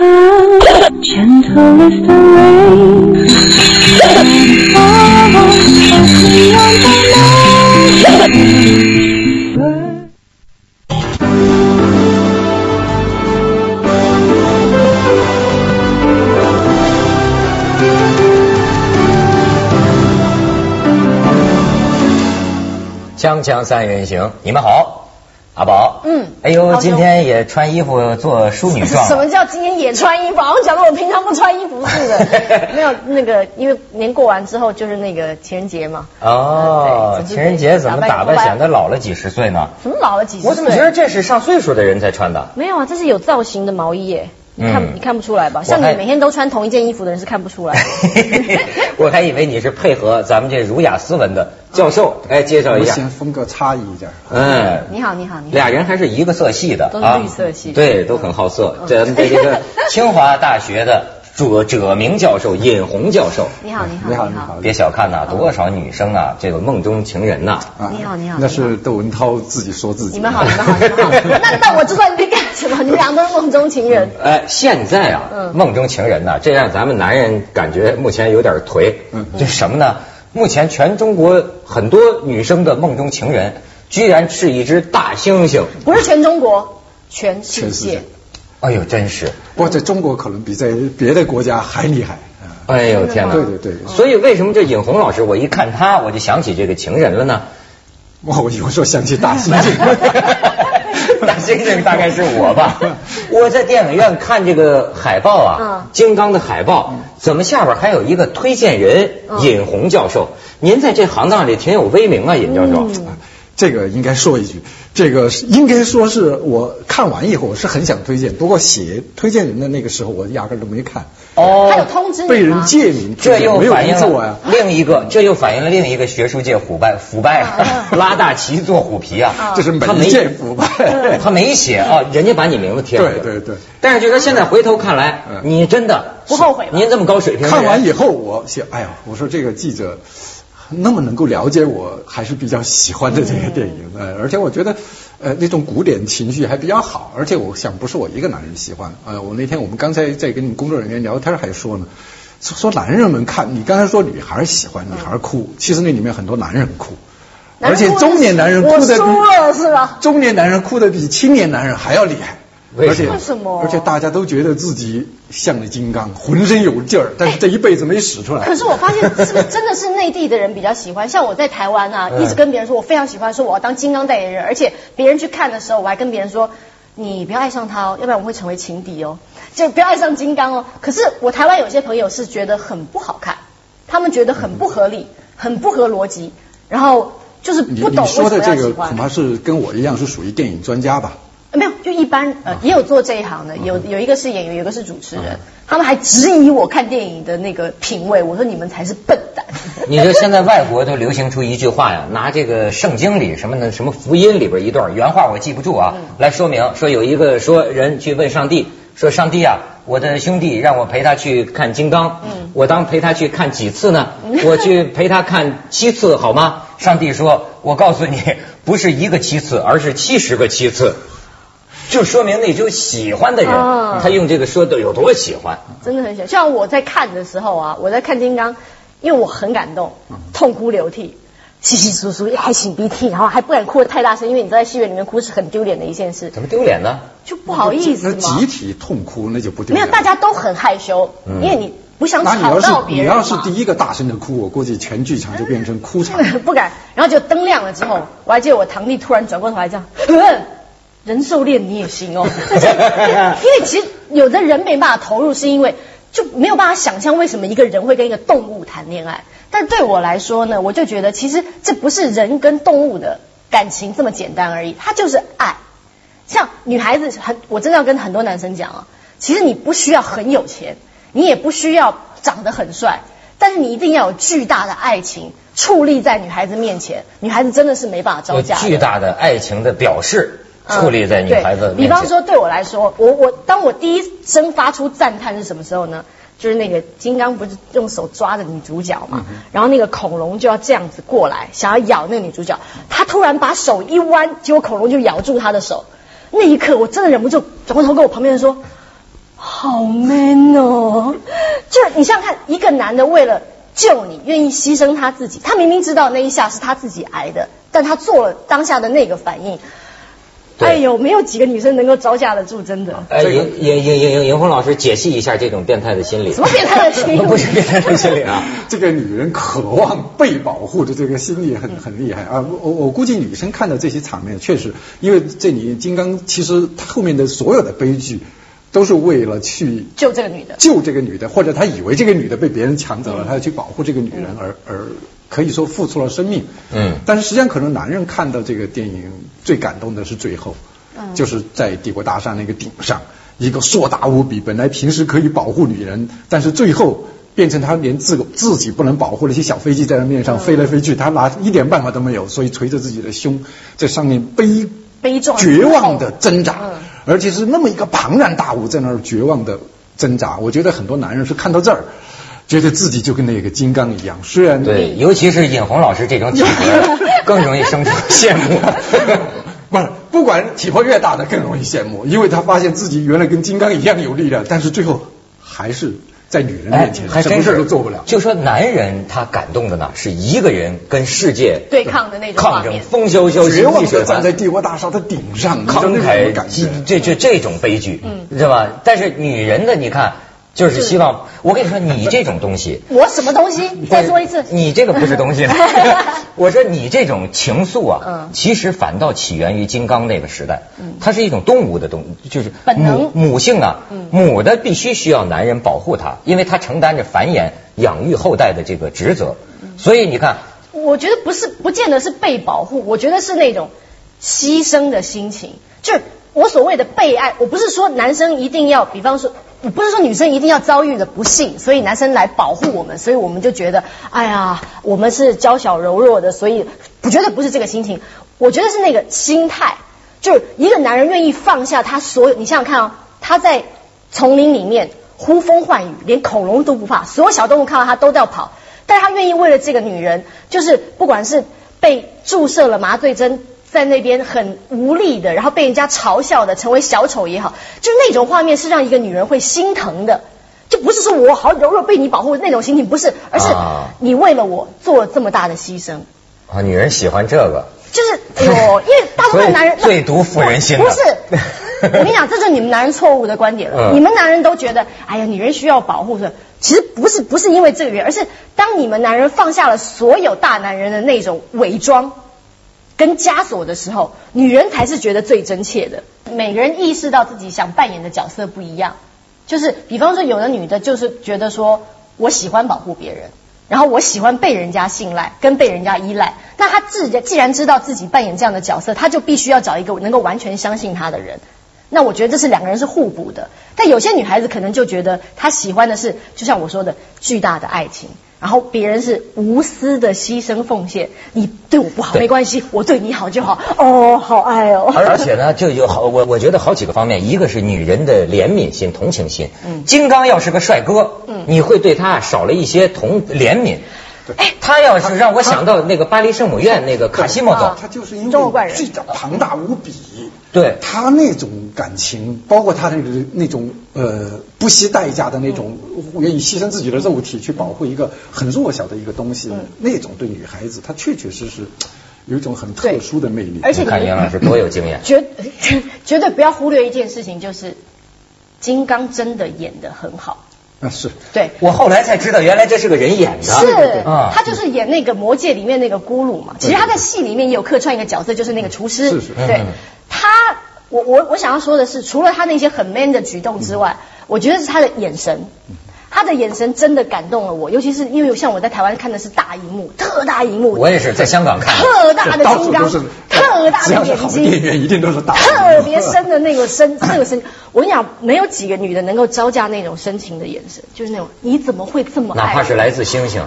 锵锵三人行，你们好，嗯哎呦，今天也穿衣服做淑女装什么。叫今天也穿衣服？好像讲的我平常不穿衣服似的。没有那个，因为年过完之后就是那个情人节嘛。哦，对情人节怎么打扮显得老了几十岁呢？怎么老了几十岁？我怎么觉得这是上岁数的人才穿的？没有啊？这是有造型的毛衣耶，你看、嗯你看不出来吧？像你每天都穿同一件衣服的人是看不出来的。我还以为你是配合咱们这儒雅斯文的教授，哎，介绍一下先。风格差异一点。嗯，你好，你好，你好。俩人还是一个色系的都是啊，绿色系对，都很好色嗯。这这这个清华大学的者者明教授尹红教授，你好，你好，你好你你好别小看呐，多少女生啊，这个梦中情人呐。啊你好你好那是窦文涛自己说自己。你们好，你们好，你们好。那那我知道你在干什么？你们俩都是梦中情人。哎，现在啊，嗯梦中情人呐、这让咱们男人感觉目前有点颓。嗯这是什么呢？目前全中国很多女生的梦中情人，居然是一只大猩猩。不是全中国，全世界。哎呦，真是！不过在中国可能比在别的国家还厉害。啊哎呦天哪！对对对所以为什么这尹红老师，我一看他，我就想起这个情人了呢？哇，我有时候想起大猩猩。大猩猩大概是我吧。我在电影院看这个海报啊，嗯金刚的海报，怎么下边还有一个推荐人嗯尹红教授？您在这行当里挺有威名啊，尹教授。嗯这个应该说一句，这个应该说是我看完以后我是很想推荐，不过写推荐人的那个时候我压根儿都没看，哦。他有通知你被人借名这又反映了。另一个，这又反映了另一个学术界腐败腐败啊，拉大旗做虎皮啊，这是他没媒介腐败。他没写啊，人家把你名字贴上对对对。但是就说现在回头看来，嗯。你真的不后悔吧？您这么高水平，看完以后，我想，哎呀，我说这个记者那么能够了解我，还是比较喜欢的这个电影。呃，而且我觉得，呃，那种古典情绪还比较好。而且我想，不是我一个男人喜欢。呃，我那天我们刚才在跟你工作人员聊天还说呢，说说男人们看，你刚才说女孩喜欢，女孩哭，其实那里面很多男人哭。而且中年男人哭的比我输了是吧？中年男人哭的比青年男人还要厉害。而且为什么而且大家都觉得自己像个金刚，浑身有劲儿，但是这一辈子没使出来。可是我发现，是不是真的是内地的人比较喜欢？像我在台湾啊，嗯一直跟别人说我非常喜欢，说我要当金刚代言人，而且别人去看的时候，我还跟别人说，你不要爱上他哦，要不然我会成为情敌哦，就不要爱上金刚哦。可是我台湾有些朋友是觉得很不好看，他们觉得很不合理，很不合逻辑，然后就是不懂你说的这个恐。怕是跟我一样是属于电影专家吧？呃没有，就一般呃，也有做这一行的，有有一个是演员，有一个是主持人，他们还质疑我看电影的那个品味，我说你们才是笨蛋。你说现在外国都流行出一句话呀，拿这个圣经里什么的什么福音里边一段原话我记不住啊，嗯来说明说有一个说人去问上帝说上帝啊，我的兄弟让我陪他去看金刚，嗯我当陪他去看几次呢？我去陪他看七次好吗？上帝说，我告诉你，不是一个七次，而是七十个七次。就说明那种喜欢的人，啊他用这个说的有多喜欢。真的很喜欢。像我在看的时候啊，我在看金刚，因为我很感动，痛哭流涕，稀稀疏疏还擤鼻涕，然后还不敢哭得太大声，因为你知道在戏院里面哭是很丢脸的一件事，怎么丢脸呢？就不好意思集。体痛哭那就不丢脸没有，大家都很害羞，嗯因为你不想那你要是吵到别你人嘛。要是第一个大声的哭，我估计全剧场就变成哭场。不敢。然后就灯亮了之后，我还记得我堂弟突然转过头来这样，嗯 人兽恋你也行哦。因为其实有的人没办法投入，是因为就没有办法想象为什么一个人会跟一个动物谈恋爱。但对我来说呢，我就觉得其实这不是人跟动物的感情这么简单而已，它就是爱。像女孩子很，我真的要跟很多男生讲啊，其实你不需要很有钱，你也不需要长得很帅，但是你一定要有巨大的爱情矗立在女孩子面前，女孩子真的是没办法招架的。巨大的爱情的表示，嗯矗立在女孩子。对比方说，对我来说，我我当我第一声发出赞叹是什么时候呢？就是那个金刚不是用手抓着女主角嗯嘛，然后那个恐龙就要这样子过来，想要咬那个女主角，他突然把手一弯，结果恐龙就咬住他的手。那一刻，我真的忍不住转过头跟我旁边人说：“啊好 man 哦！就是你想想看，一个男的为了救你，愿意牺牲他自己，他明明知道那一下是他自己挨的，但他做了当下的那个反应。对哎呦，没有几个女生能够招架得住，真的。哎，这个尹尹尹尹尹红老师解析一下这种变态的心理。什么变态的心理 不是变态的心理啊。这个女人渴望被保护的这个心理很很厉害啊！我我我估计女生看到这些场面，确实，因为这里金刚其实他后面的所有的悲剧，都是为了去救这个女的。救这个女的，或者他以为这个女的被别人抢走了，他要去保护这个女人，而而可以说付出了生命。嗯但是实际上，可能男人看到这个电影最感动的是最后，嗯就是在帝国大厦那个顶上，一个硕大无比，本来平时可以保护女人，但是最后。变成他连自个自己不能保护的一些小飞机在他面上飞来飞去，他拿一点办法都没有，所以捶着自己的胸，在上面悲悲壮绝望的挣扎嗯，而且是那么一个庞然大物在那儿绝望的挣扎。我觉得很多男人是看到这儿，觉得自己就跟那个金刚一样，虽然对，尤其是尹红老师这种体格，更容易生出羡慕。不是，不管体魄越大的更容易羡慕，因为他发现自己原来跟金刚一样有力量，但是最后还是在女人哎面前、什么事还真是都做不了。就说男人他感动的呢，是一个人跟世界对抗的那种画抗争，面风萧萧，绝望地水寒站在。帝国大厦的顶上，慷慨感觉？这这这种悲剧，嗯知道吧？但是女人的，你看，就是希望。我跟你说，你这种东西，我什么东西？再说一次。你这个不是东西。我说你这种情愫啊，嗯其实反倒起源于金刚那个时代，嗯它是一种动物的东，就是本母母性啊，嗯母的必须需要男人保护它，因为它承担着繁衍、养育后代的这个职责。嗯所以你看，我觉得不是，不见得是被保护，我觉得是那种牺牲的心情。就是我所谓的被爱，我不是说男生一定要，比方说，我不是说女生一定要遭遇的不幸，所以男生来保护我们，所以我们就觉得，哎呀，我们是娇小柔弱的，所以我觉得不是这个心情，我觉得是那个心态，就是一个男人愿意放下他所有，你想想看哦，他在丛林里面呼风唤雨，连恐龙都不怕，所有小动物看到他都要跑。但他愿意为了这个女人，就是不管是被注射了麻醉针，在那边很无力的，然后被人家嘲笑的，成为小丑也好，就那种画面是让一个女人会心疼的。就不是说我好柔弱被你保护那种心情，不是，而是啊你为了我做了这么大的牺牲。啊，女人喜欢这个。就是因为大部分男人最毒妇人心不是，我跟你讲，这是你们男人错误的观点了。嗯你们男人都觉得，哎呀，女人需要保护的，其实不是，不是因为这个原因，而是当你们男人放下了所有大男人的那种伪装跟枷锁的时候，女人才是觉得最真切的。每个人意识到自己想扮演的角色不一样，就是比方说，有的女的就是觉得说我喜欢保护别人。然后我喜欢被人家信赖，跟被人家依赖。那她自既然知道自己扮演这样的角色，她就必须要找一个能够完全相信她的人。那我觉得这是两个人是互补的。但有些女孩子可能就觉得她喜欢的是，就像我说的，巨大的爱情。然后别人是无私的牺牲奉献，你对我不好没关系，我对你好就好。哦，好爱哦。而而且呢，就有好我我觉得好几个方面，一个是女人的怜悯心、同情心。嗯金刚要是个帅哥，嗯你会对他少了一些同怜悯。哎，他要是让我想到那个巴黎圣母院那个卡西莫啊多，他就是因为最大庞大无比，对他那种感情，包括他那个那种呃不惜代价的那种，愿意牺牲自己的肉体去保护一个很弱小的一个东西，嗯那种对女孩子，她确确实实有一种很特殊的魅力。而且你看杨老师多有经验。绝绝对不要忽略一件事情，就是金刚真的演得很好。啊是，对，我后来才知道，原来这是个人演的。是啊，他就是演那个《魔戒》里面那个咕噜嘛。其实他在戏里面也有客串一个角色，就是那个厨师。是是对嗯，他，我我我想要说的是，除了他那些很 man 的举动之外，我觉得是他的眼神。他的眼神真的感动了我，尤其是因为像我在台湾看的是大荧幕，特大荧幕，我也是在香港看的。特大的金刚特大只要是的眼好的电影睛，院一定都是大 特别深的那个深，那个深。我跟你讲，没有几个女的能够招架那种深情的眼神，就是那种你怎么会这么爱？哪怕是来自星星，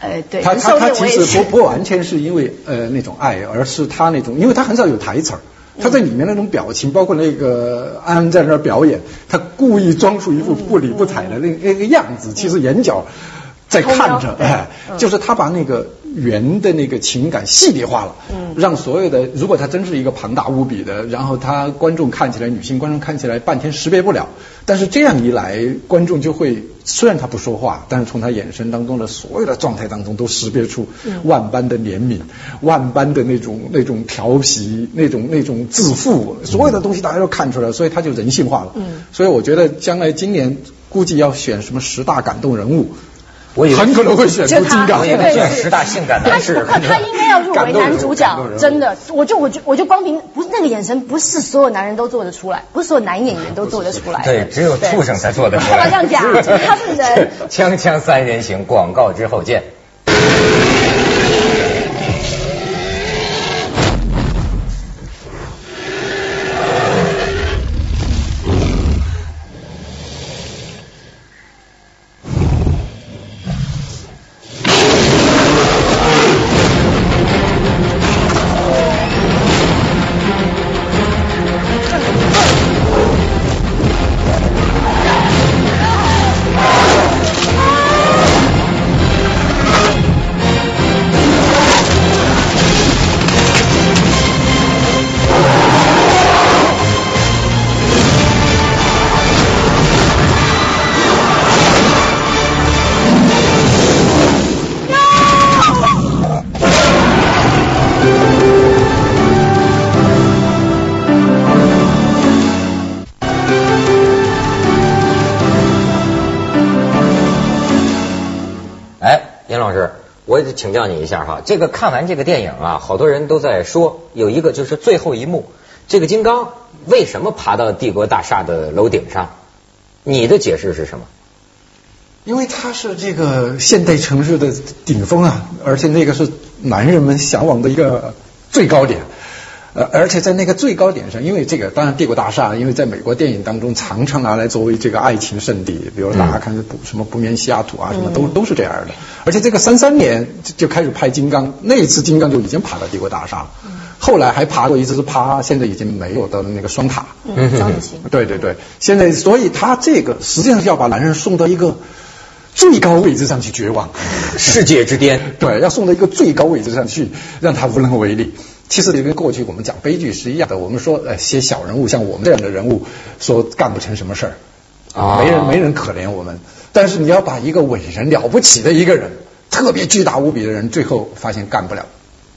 呃，对，他他他其实不不完全是因为呃那种爱，而是他那种，因为他很少有台词儿。他在里面那种表情，包括那个安安在那儿表演，他故意装出一副不理不睬的那那个样子，其实眼角在看着，哎，嗯。就是他把那个圆的那个情感细腻化了，嗯。让所有的，如果他真是一个庞大无比的，然后他观众看起来，女性观众看起来半天识别不了，但是这样一来，观众就会虽然他不说话，但是从他眼神当中的所有的状态当中都识别出嗯。万般的怜悯，万般的那种那种调皮，那种那种自负，所有的东西大家都看出来了，所以他就人性化了。嗯。所以我觉得将来今年估计要选什么十大感动人物。我以为很可能会选出金刚我。以为这十大性感他男士他他应该要入围男主角真的，我就我就我就光凭不是那个眼神，不是所有男人都做得出来，不是所有男演员都做得出来的。对，只有畜生才做得出来。干嘛这样讲？他是人。锵锵三人行，广告之后见。我得请教你一下哈，这个看完这个电影啊，好多人都在说有一个就是最后一幕，这个金刚为什么爬到帝国大厦的楼顶上？你的解释是什么？因为它是这个现代城市的顶峰啊，而且那个是男人们向往的一个最高点。呃，而且在那个最高点上，因为这个当然帝国大厦，因为在美国电影当中常常拿来作为这个爱情圣地，比如大家看不什么不眠西雅图啊，什么都都是这样的。而且这个三三年就就开始拍金刚，那一次金刚就已经爬到帝国大厦了，后来还爬过一次是爬现在已经没有的那个双塔。嗯。对对对，现在所以他这个实际上是要把男人送到一个最高位置上去绝望，世界之巅。对，要送到一个最高位置上去，让他无能为力。其实就跟过去我们讲悲剧是一样的，我们说呃写小人物，像我们这样的人物，说干不成什么事儿，啊没人没人可怜我们。但是你要把一个伟人了不起的一个人，特别巨大无比的人，最后发现干不了，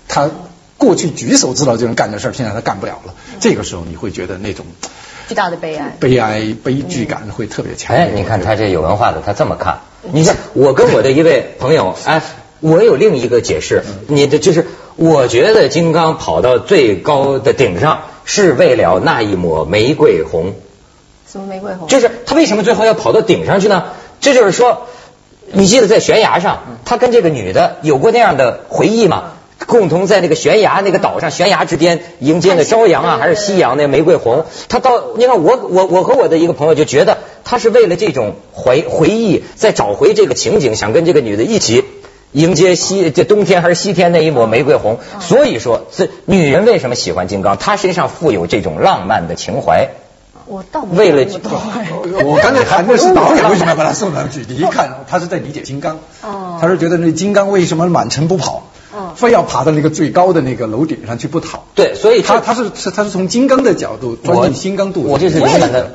他过去举手之劳就能干的事儿，现在他干不了了。这个时候你会觉得那种巨大的悲哀。悲哀、悲剧感会特别强。哎，你看他这有文化的，他这么看。你像，我跟我的一位朋友，哎，我有另一个解释。你的就是，我觉得金刚跑到最高的顶上，是为了那一抹玫瑰红。什么玫瑰红？就是他为什么最后要跑到顶上去呢？这就是说，你记得在悬崖上，他跟这个女的有过那样的回忆吗？共同在那个悬崖那个岛上，悬崖之巅迎接那朝阳啊，还是夕阳那玫瑰红。他到，你看我我我和我的一个朋友就觉得他是为了这种回回忆，再找回这个情景，想跟这个女的一起迎接西这冬天还是西天那一抹玫瑰红。所以说，这女人为什么喜欢金刚？她身上富有这种浪漫的情怀。我倒没为了我刚才谈的是导演为什么要把他送上去，你一看他是在理解金刚，哦他是觉得那金刚为什么满城不跑，嗯非要爬到那个最高的那个楼顶上去不逃。对，所以他他是是他是从金刚的角度钻进金刚肚子。我这是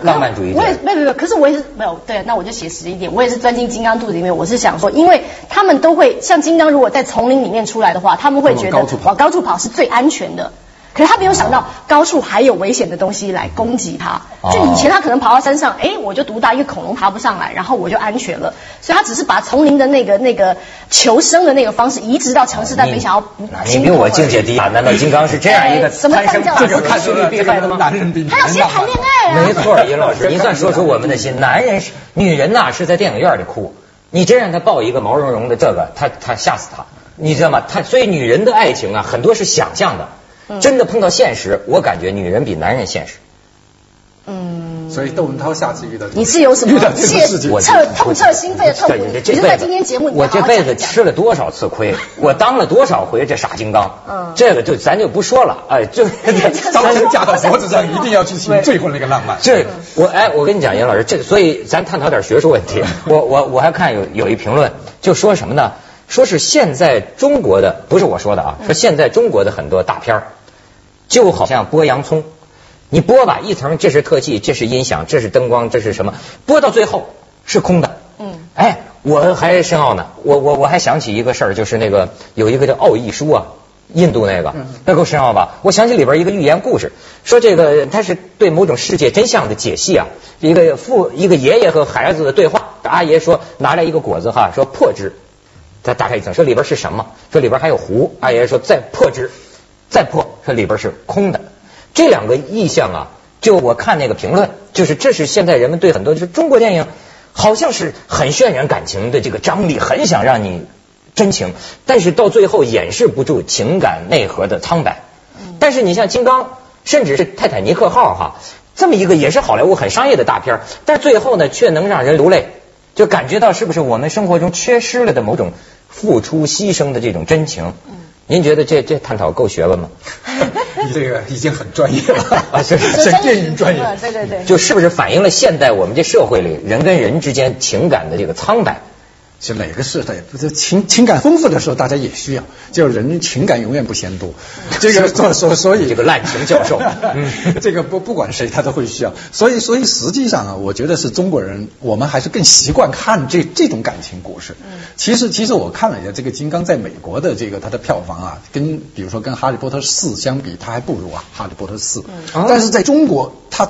浪漫主义者我。也没有没有，可是我也是没有对，那我就写实一点，我也是钻进金刚肚子里面。我是想说，因为他们都会像金刚，如果在丛林里面出来的话，他们会觉得往高处跑往高处跑是最安全的。可是他没有想到高处还有危险的东西来攻击他。哦就以前他可能跑到山上，哎，我就独大一个恐龙爬不上来，然后我就安全了。所以他只是把丛林的那个那个求生的那个方式移植到城市，但没想要不你比我境界低啊？难道金刚是这样一个 哎什么贪生叫怕死、这个看趋利避害的吗？他要先谈恋爱啊。没错，尹老师，您算说出我们的心。男人是，女人呐是在电影院里哭，你真让他抱一个毛茸茸的这个，他他吓死他，你知道吗？他所以女人的爱情啊，很多是想象的，真的碰到现实，我感觉女人比男人现实。嗯，所以窦文涛下次遇到你是有什么遇到这个切事情，痛彻心扉的痛苦？对你是在今天节目里我这辈子吃了多少次亏，我当了多少回这傻金刚，嗯这个就咱就不说了，哎，就 当时架到脖子上，一定要去行最后那个浪漫。这我哎，我跟你讲，严老师，这个所以咱探讨点学术问题。我我我还看有有一评论，就说什么呢？说是现在中国的，不是我说的啊，说现在中国的很多大片儿就好像剥洋葱，你剥吧一层，这是特技，这是音响，这是灯光，这是什么？剥到最后是空的。嗯，哎，我还深奥呢，我我我还想起一个事儿，就是那个有一个叫奥义书啊。印度那个，那够深奥吧？我想起里边一个寓言故事，说这个他是对某种世界真相的解析啊。一个父一个爷爷和孩子的对话，阿爷说拿来一个果子哈，说破之，再打开一层，说里边是什么？说里边还有壶。二爷说再破之，再破，说里边是空的。这两个意象啊，就我看那个评论，就是这是现在人们对很多就是中国电影，好像是很渲染感情的这个张力，很想让你。真情，但是到最后掩饰不住情感内核的苍白。但是你像金刚，甚至是泰坦尼克号哈，这么一个也是好莱坞很商业的大片，但是最后呢却能让人流泪，就感觉到是不是我们生活中缺失了的某种付出牺牲的这种真情？您觉得这这探讨够学问吗？你 这个已经很专业了啊，是是电影专业，对对对，就是不是反映了现代我们这社会里人跟人之间情感的这个苍白？就哪个时代，不是情情感丰富的时候，大家也需要。就人情感永远不嫌多，这个所所所以这个滥情教授，这个不不管谁他都会需要。所以所以实际上啊，我觉得是中国人，我们还是更习惯看这这种感情故事。其实其实我看了一下这个《金刚》在美国的这个它的票房啊，跟比如说跟《哈利波特四》相比，它还不如啊《哈利波特四》。但是在中国，它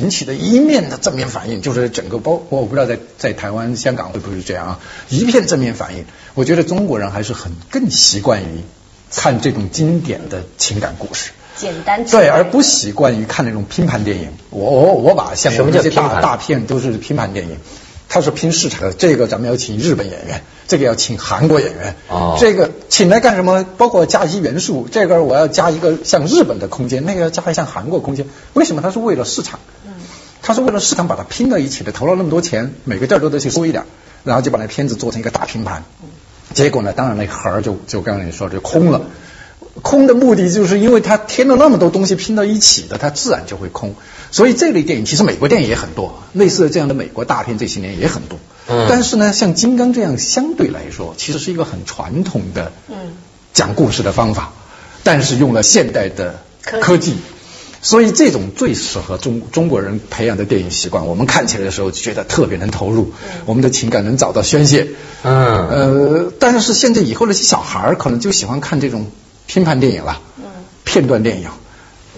引起的一面的正面反应，就是整个包括我不知道在在台湾、香港会不会这样啊？一片正面反应。我觉得中国人还是很更习惯于看这种经典的情感故事，简单对，而不习惯于看那种拼盘电影。我我我把像我们这些大大片都是拼盘电影，它是拼市场的。这个咱们要请日本演员，这个要请韩国演员，哦，这个请来干什么？包括加一些元素，这个我要加一个像日本的空间，那个要加一像韩国空间。为什么？他是为了市场，嗯，它是为了市场把它拼到一起的，投了那么多钱，每个地儿都得去收一点，然后就把那片子做成一个大拼盘。结果呢？当然那盒儿就就刚才你说就空了，空的目的就是因为它添了那么多东西拼到一起的，它自然就会空。所以这类电影其实美国电影也很多，类似的这样的美国大片这些年也很多。嗯。但是呢，像金刚这样相对来说，其实是一个很传统的嗯讲故事的方法，但是用了现代的科技。所以这种最适合中中国人培养的电影习惯，我们看起来的时候就觉得特别能投入，我们的情感能找到宣泄。嗯。呃，但是现在以后那些小孩儿可能就喜欢看这种拼盘电影了，片段电影，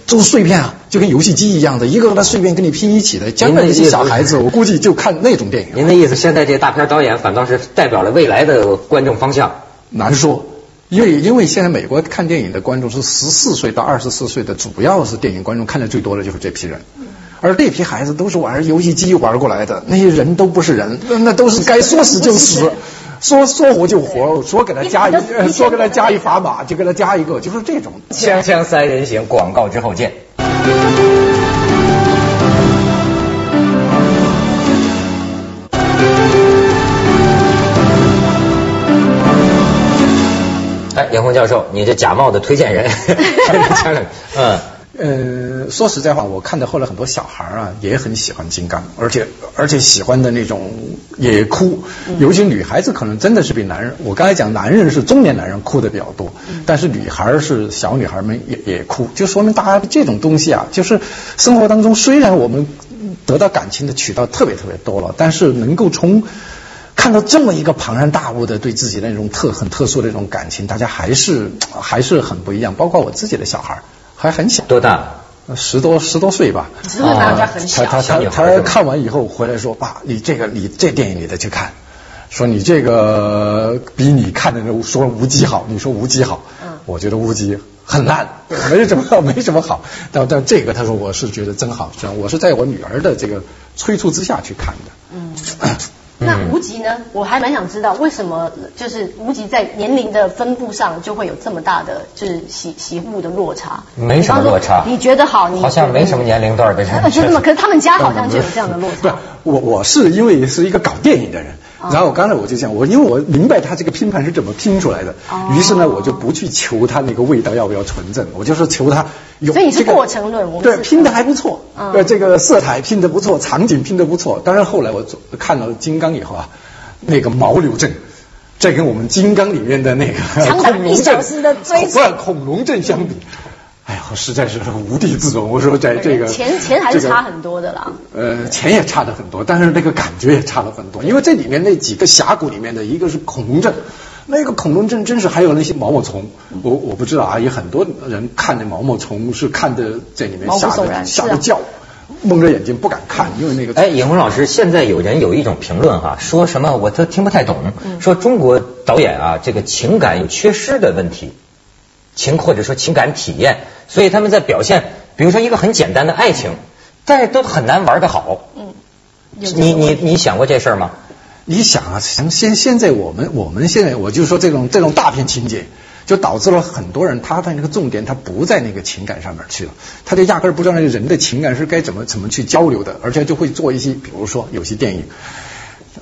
就是碎片啊，就跟游戏机一样的，一个个的碎片跟你拼一起的。将来那些小孩子，我估计就看那种电影。您的意思，现在这大片导演反倒是代表了未来的观众方向？难说。因为因为现在美国看电影的观众是十四岁到二十四岁的，主要是电影观众看的最多的就是这批人，而这批孩子都是玩游戏机玩过来的，那些人都不是人，那都是该说死就死，说说活就活，说给他加一，说给他加一砝码就给他加一个，就是这种。锵锵三人行，广告之后见。严峰教授，你这假冒的推荐人，嗯。呃，说实在话，我看到后来很多小孩啊也很喜欢金刚，而且而且喜欢的那种也哭，尤其女孩子可能真的是比男人，我刚才讲男人是中年男人哭的比较多，但是女孩是小女孩们也也哭，就说明大家这种东西啊，就是生活当中虽然我们得到感情的渠道特别特别多了，但是能够从看到这么一个庞然大物的对自己那种特很特殊的那种感情，大家还是还是很不一样。包括我自己的小孩还很小，多大？十多十多岁吧。十多岁很小。他他他他看完以后回来说：“爸，你这个你这电影你得去看，说你这个比你看的那说无极好。你说无极好，嗯，我觉得无极很烂，没什么 没什么好。但但这个他说我是觉得真好，我是在我女儿的这个催促之下去看的。嗯。那无极呢？我还蛮想知道为什么就是无极在年龄的分布上就会有这么大的就是喜喜恶的落差？没什么落差。你觉得好？你好像没什么年龄段的人。觉得吗？可是他们家好像就有这样的落差。不，我我是因为是一个搞电影的人。然后我刚才我就讲，我因为我明白他这个拼盘是怎么拼出来的，于是呢，我就不去求他那个味道要不要纯正，我就说求他有。所以是过程论，对，拼的还不错，呃，这个色彩拼的不错，场景拼的不错。当然后来我看了金刚以后啊，那个毛流镇，这跟我们金刚里面的那个恐龙不是恐龙阵相比，哎呀，我实在是无地自容。我说在这个钱钱还是差很多的啦。呃，钱也差的很多，但是那个感觉也差了很多。因为这里面那几个峡谷里面的一个是恐龙镇，那个恐龙镇真是还有那些毛毛虫，我我不知道啊，有很多人看那毛毛虫是看的在里面吓得吓得叫，蒙着眼睛不敢看，因为那个哎，尹红老师，现在有人有一种评论哈、说什么我都听不太懂，嗯说中国导演啊，这个情感有缺失的问题，情或者说情感体验，所以他们在表现，比如说一个很简单的爱情，但是都很难玩得好。嗯，你你你想过这事儿吗？你想啊，像现现在我们我们现在我就说这种这种大片情节，就导致了很多人他的那个重点他不在那个情感上面去了，他就压根儿不知道那个人的情感是该怎么怎么去交流的，而且就会做一些，比如说有些电影。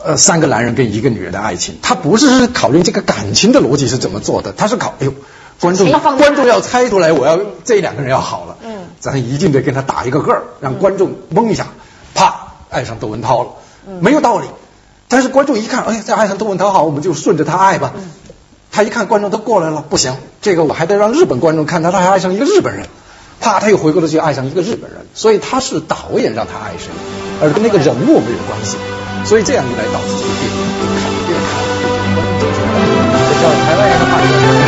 呃，三个男人跟一个女人的爱情，他不是考虑这个感情的逻辑是怎么做的，他是考，哎呦，观众观众要猜出来我要这两个人要好了咱一定得跟他打一个个儿让观众懵一下啪爱上窦文涛了。没有道理。但是观众一看哎呀再爱上窦文涛好我们就顺着他爱吧。他一看观众都过来了不行这个我还得让日本观众看他他还爱上一个日本人。啪他又回过头去爱上一个日本人。所以他是导演让他爱谁而跟那个人物没有关系。所以这样一来导致这个电影就肯定他对这个观众就了这叫台湾人的反应